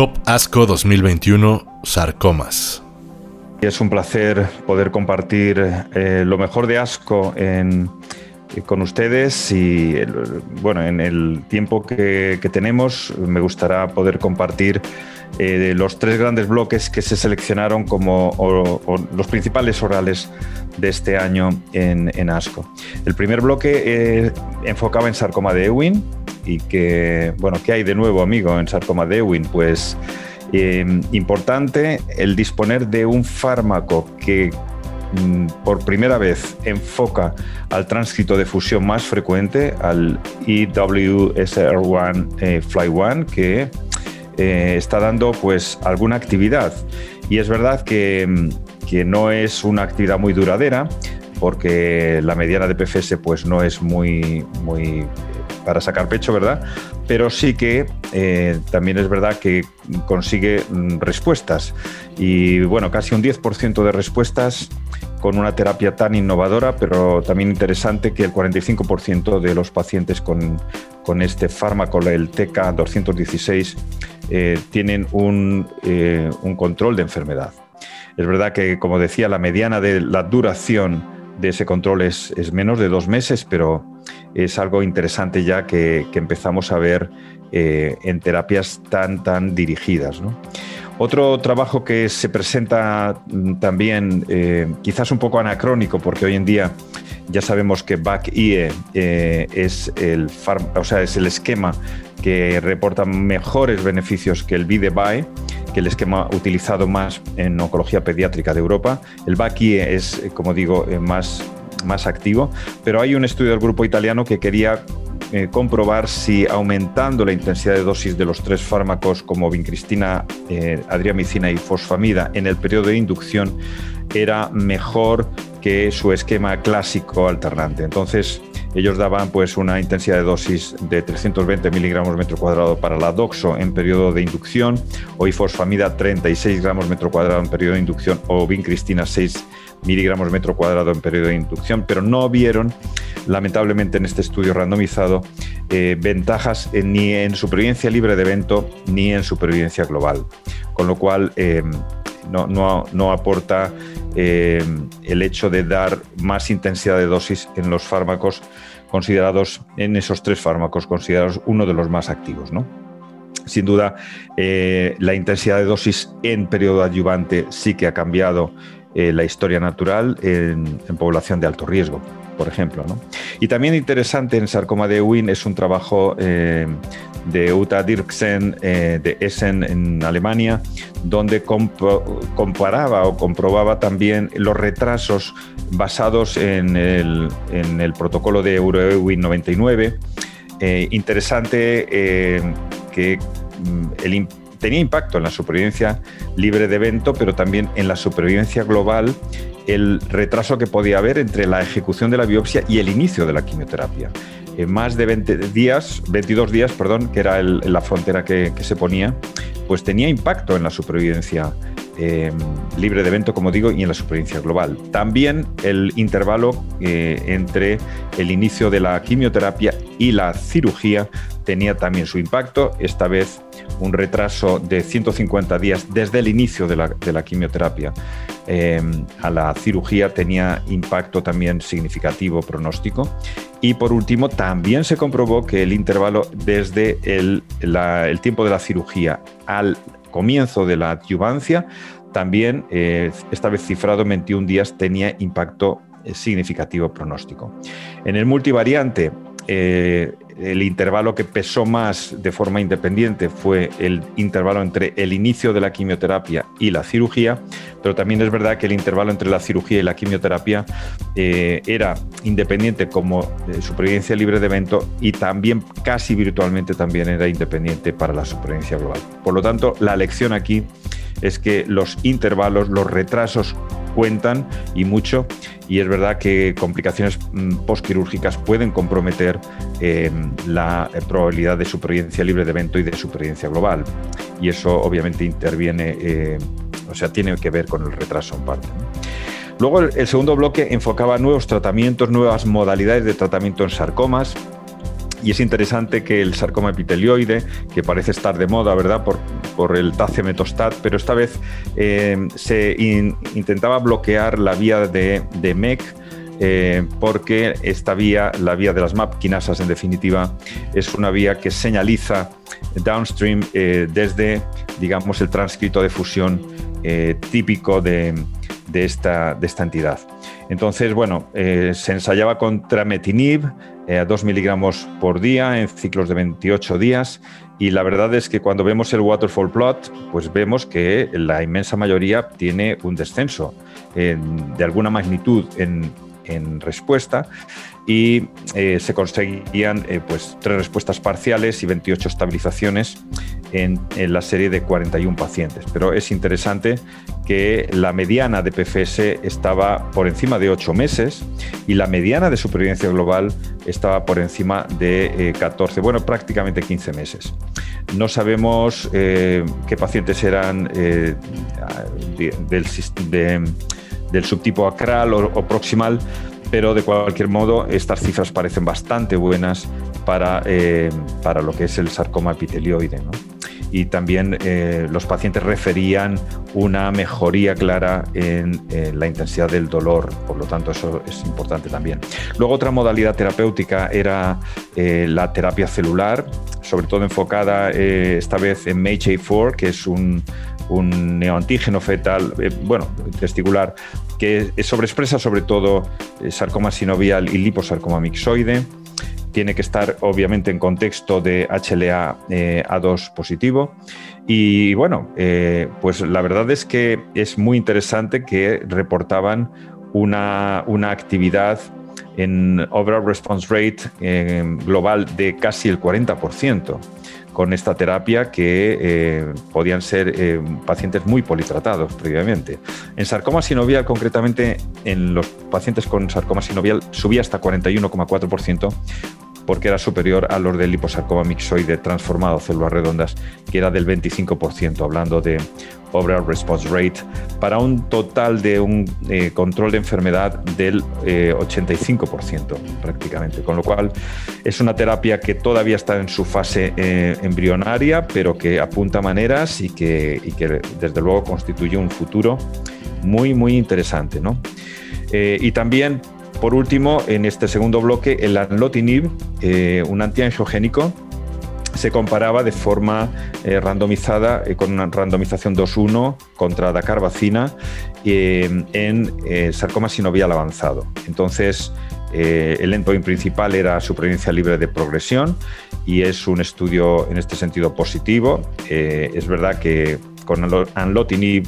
Top ASCO 2021 Sarcomas. Es un placer poder compartir eh, lo mejor de ASCO eh, con ustedes y bueno, en el tiempo que, tenemos me gustará poder compartir eh, los tres grandes bloques que se seleccionaron como los principales orales de este año en, ASCO. El primer bloque enfocaba en sarcoma de Ewing, y que, bueno, ¿qué hay de nuevo, amigo, en sarcoma de Ewing? Pues eh, importante el disponer de un fármaco que mm, por primera vez enfoca al tránsito de fusión más frecuente, al EWSR1 eh, Fly1, que eh, está dando pues alguna actividad. Y es verdad que, mm, que, no es una actividad muy duradera, porque la mediana de PFS pues no es muy, muy para sacar pecho, ¿verdad? Pero sí que eh, también es verdad que consigue mm, respuestas. Y bueno, casi un 10% de respuestas con una terapia tan innovadora, pero también interesante que el 45% de los pacientes con, este fármaco, el TK216, eh, tienen un, eh, un control de enfermedad. Es verdad que, como decía, la mediana de la duración de ese control es, es menos de dos meses, pero es algo interesante ya que, empezamos a ver eh, en terapias tan, tan dirigidas. Otro trabajo que se presenta mm, también, eh, quizás un poco anacrónico, porque hoy en día ya sabemos que BAC-IE eh, es, el o sea, es el esquema que reporta mejores beneficios que el BIDE-BAE, que el esquema utilizado más en oncología pediátrica de Europa. El BAC-IE es, como digo, más más activo, pero hay un estudio del grupo italiano que quería eh, comprobar si aumentando la intensidad de dosis de los tres fármacos como vincristina, eh, adriamicina y fosfamida en el periodo de inducción era mejor que su esquema clásico alternante. Entonces, ellos daban pues una intensidad de dosis de 320 miligramos metro cuadrado para la doxo en periodo de inducción, o ifosfamida 36 gramos metro cuadrado en periodo de inducción, o vincristina 6 miligramos metro cuadrado en periodo de inducción, pero no vieron, lamentablemente en este estudio randomizado, eh, ventajas ni en supervivencia libre de evento ni en supervivencia global. Con lo cual, eh, no, aporta eh, el hecho de dar más intensidad de dosis en los fármacos considerados, en esos tres fármacos considerados uno de los más activos. Sin duda, la intensidad de dosis en periodo adyuvante sí que ha cambiado eh, la historia natural en, población de alto riesgo, por ejemplo. Y también interesante en sarcoma de Ewing es un trabajo eh, de Uta Dirksen eh, de Essen en Alemania, donde comparaba o comprobaba también los retrasos basados en el, en el protocolo de EuroEwin 99. interesante que mm, el tenía impacto en la supervivencia libre de evento, pero también en la supervivencia global el retraso que podía haber entre la ejecución de la biopsia y el inicio de la quimioterapia. En más de 20 días, 22 días, perdón, que era la frontera que, se ponía, pues tenía impacto en la supervivencia em, libre de evento, como digo, y en la supervivencia global. También el intervalo eh, entre el inicio de la quimioterapia y la cirugía tenía también su impacto, esta vez un retraso de 150 días desde el inicio de la, quimioterapia em, a la cirugía tenía impacto también significativo pronóstico. Y por último, también se comprobó que el intervalo desde el, tiempo de la cirugía al comienzo de la adyuvancia, también, eh, esta vez cifrado en 21 días, tenía impacto eh, significativo pronóstico. En el multivariante, eh, el intervalo que pesó más de forma independiente fue el intervalo entre el inicio de la quimioterapia y la cirugía, pero también es verdad que el intervalo entre la cirugía y la quimioterapia eh, era independiente como eh, supervivencia libre de evento y también casi virtualmente también era independiente para la supervivencia global. Por lo tanto, la lección aquí es que los intervalos, los retrasos cuentan y mucho. Y es verdad que complicaciones mm, postquirúrgicas pueden comprometer em, la eh, probabilidad de supervivencia libre de evento y de supervivencia global. Y eso obviamente interviene, eh, o sea, tiene que ver con el retraso en parte. Luego el, segundo bloque enfocaba nuevos tratamientos, nuevas modalidades de tratamiento en sarcomas Y es interesante que el sarcoma epitelioide, que parece estar de moda, ¿verdad?, por, por el tacemetostat, pero esta vez eh, se intentaba bloquear la vía de, de MEC eh, porque esta vía, la vía de las MAP quinasas en definitiva, es una vía que señaliza downstream eh, desde, digamos, el transcrito de fusión típico de, de, esta, de esta entidad. Entonces, bueno, se ensayaba contra metinib, eh, a 2 miligramos por día en ciclos de 28 días. Y la verdad es que cuando vemos el waterfall plot, pues vemos que la inmensa mayoría tiene un descenso de alguna magnitud en, respuesta y eh, se conseguían eh, pues, tres respuestas parciales y 28 estabilizaciones en, la serie de 41 pacientes. Pero es interesante que la mediana de PFS estaba por encima de 8 meses y la mediana de supervivencia global estaba por encima de 14, eh, bueno, prácticamente 15 meses. No sabemos qué pacientes eran del, del, subtipo acral o proximal, pero de cualquier modo estas cifras parecen bastante buenas para, eh, para lo que es el sarcoma epitelioide. Y también eh, los pacientes referían una mejoría clara en, la intensidad del dolor, por lo tanto eso es importante también. Luego otra modalidad terapéutica era eh, la terapia celular, sobre todo enfocada esta vez en MHA4, que es un, neoantígeno fetal, bueno, testicular, que sobreexpresa sobre todo eh, sarcoma sinovial y liposarcoma mixoide. Tiene que estar obviamente en contexto de HLA eh, A2 positivo. Y bueno, eh, pues la verdad es que es muy interesante que reportaban una, una actividad en overall response rate global de casi el 40% con esta terapia que eh, podían ser eh, pacientes muy politratados previamente. En sarcoma sinovial, concretamente en los pacientes con sarcoma sinovial, subía hasta 41,4% porque era superior a los del liposarcoma mixoide transformado, células redondas, que era del 25%, hablando de overall response rate, para un total de un eh, control de enfermedad del 85% eh, prácticamente. Con lo cual es una terapia que todavía está en su fase eh, embrionaria, pero que apunta maneras y que, y que, desde luego constituye un futuro muy, muy interesante. ¿no? y también por último, en este segundo bloque, el anlotinib, eh, un antiangiogénico, se comparaba de forma eh, randomizada eh, con una randomización 2-1 contra dacarbacina en sarcoma sinovial avanzado. Entonces, el endpoint principal era supervivencia libre de progresión y es un estudio en este sentido positivo. es verdad que con anlotinib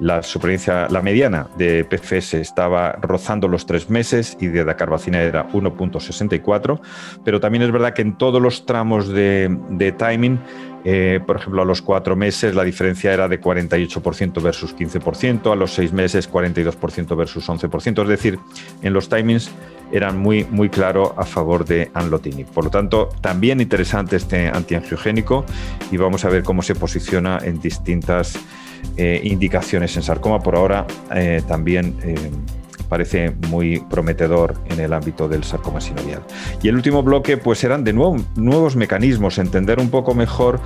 la supervivencia, la mediana de PFS estaba rozando los tres meses y de dacarbacina era 1.64, pero también es verdad que en todos los tramos de, timing, eh, por ejemplo, a los cuatro meses la diferencia era de 48% versus 15%, a los seis meses 42% versus 11%, es decir, en los timings eran muy, muy claro a favor de anlotinib. Por lo tanto, también interesante este antiangiogénico y vamos a ver cómo se posiciona en distintas eh, indicaciones en sarcoma. Por ahora eh, también eh, parece muy prometedor en el ámbito del sarcoma sinovial. Y el último bloque, pues eran de nuevo nuevos mecanismos, entender un poco mejor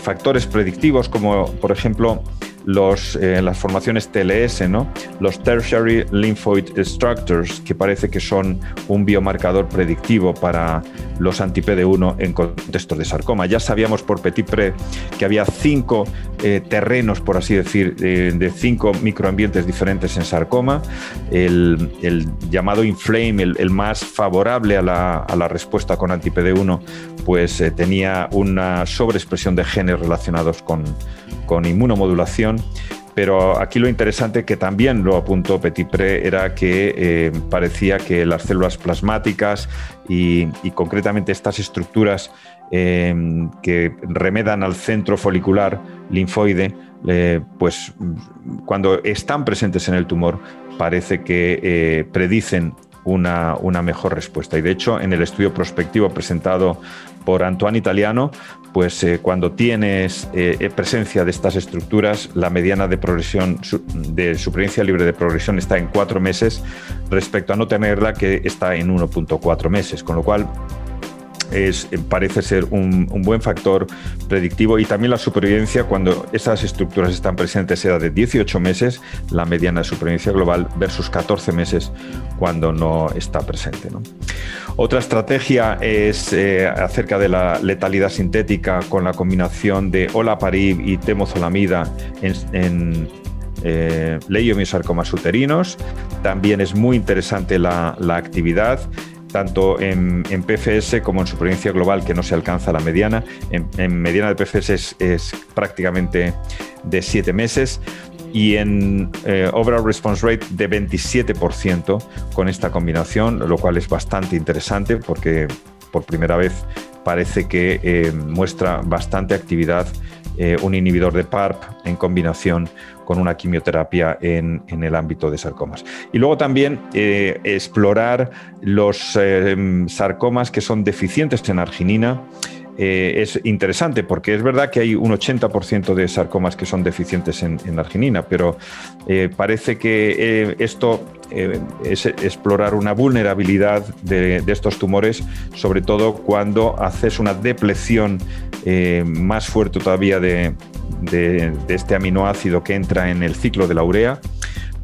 factores predictivos, como por ejemplo los, las formaciones TLS, ¿no? los Tertiary Lymphoid Structures, que parece que son un biomarcador predictivo para los anti-PD1 en contextos de sarcoma. Ya sabíamos por Petit Pre que había cinco eh, terrenos, por así decir, de cinco microambientes diferentes en sarcoma. El, llamado Inflame, el, más favorable a la, a la respuesta con anti-PD1, pues eh, tenía una sobreexpresión de genes relacionados con con inmunomodulación. Pero aquí lo interesante que también lo apuntó Petit Pre era que eh, parecía que las células plasmáticas y, concretamente estas estructuras eh, que remedan al centro folicular linfoide, eh, pues cuando están presentes en el tumor parece que predicen una, una, mejor respuesta. Y de hecho, en el estudio prospectivo presentado por Antoine Italiano, pues eh, cuando tienes eh, presencia de estas estructuras, la mediana de progresión, de supervivencia libre de progresión está en cuatro meses respecto a no tenerla que está en 1.4 meses, con lo cual es, parece ser un, buen factor predictivo y también la supervivencia cuando esas estructuras están presentes era de 18 meses, la mediana de supervivencia global, versus 14 meses cuando no está presente. Otra estrategia es eh, acerca de la letalidad sintética con la combinación de olaparib y temozolamida en, en eh, uterinos. También es muy interesante la, actividad tanto en, PFS como en supervivencia global, que no se alcanza la mediana. En, mediana de PFS es, prácticamente de 7 meses y en eh, overall response rate de 27% con esta combinación, lo cual es bastante interesante porque por primera vez parece que eh, muestra bastante actividad eh, un inhibidor de PARP en combinación con una quimioterapia en, el ámbito de sarcomas. Y luego también eh, explorar los eh, sarcomas que son deficientes en arginina. Es interesante porque es verdad que hay un 80% de sarcomas que son deficientes en, arginina, pero parece que esto es explorar una vulnerabilidad de, estos tumores, sobre todo cuando haces una depleción eh, más fuerte todavía de, este aminoácido que entra en el ciclo de la urea,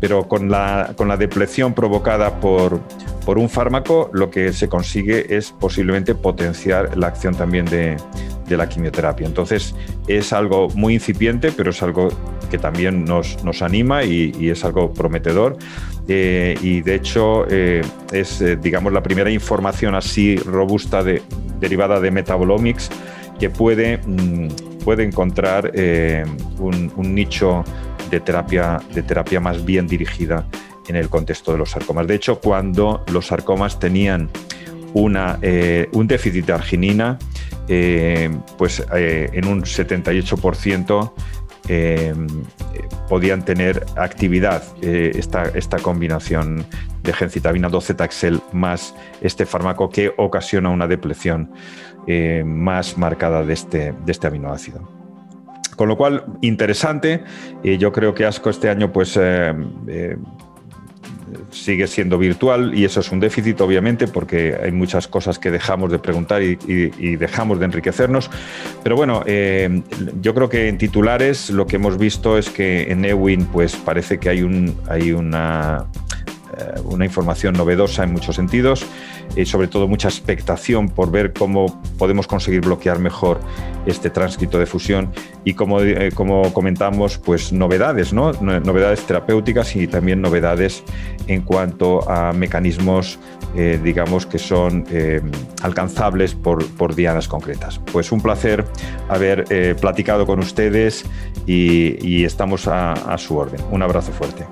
pero con la, con la depleción provocada por, por, un fármaco lo que se consigue es posiblemente potenciar la acción también de, la quimioterapia. Entonces es algo muy incipiente, pero es algo que también nos, nos anima y, es algo prometedor. Eh, y de hecho eh, es, digamos, la primera información así robusta de, derivada de metabolomics que puede, mm, puede encontrar eh, un, nicho de terapia, de terapia más bien dirigida en el contexto de los sarcomas. De hecho, cuando los sarcomas tenían una, eh, un déficit de arginina, eh, pues en un 78% podían tener actividad esta, esta combinación de gencitabina 12 taxel más este fármaco que ocasiona una depleción eh, más marcada de este, de este aminoácido. Con lo cual, interesante. y yo creo que ASCO este año pues, eh, eh, sigue siendo virtual y eso es un déficit, obviamente, porque hay muchas cosas que dejamos de preguntar y, dejamos de enriquecernos. Pero bueno, yo creo que en titulares lo que hemos visto es que en Ewin pues, parece que hay, un, hay una, una información novedosa en muchos sentidos y sobre todo mucha expectación por ver cómo podemos conseguir bloquear mejor este tránscrito de fusión y como, eh, como comentamos, pues novedades, ¿no? novedades terapéuticas y también novedades en cuanto a mecanismos, eh, digamos, que son eh, alcanzables por, por, dianas concretas. Pues un placer haber platicado con ustedes y, estamos a su orden. Un abrazo fuerte.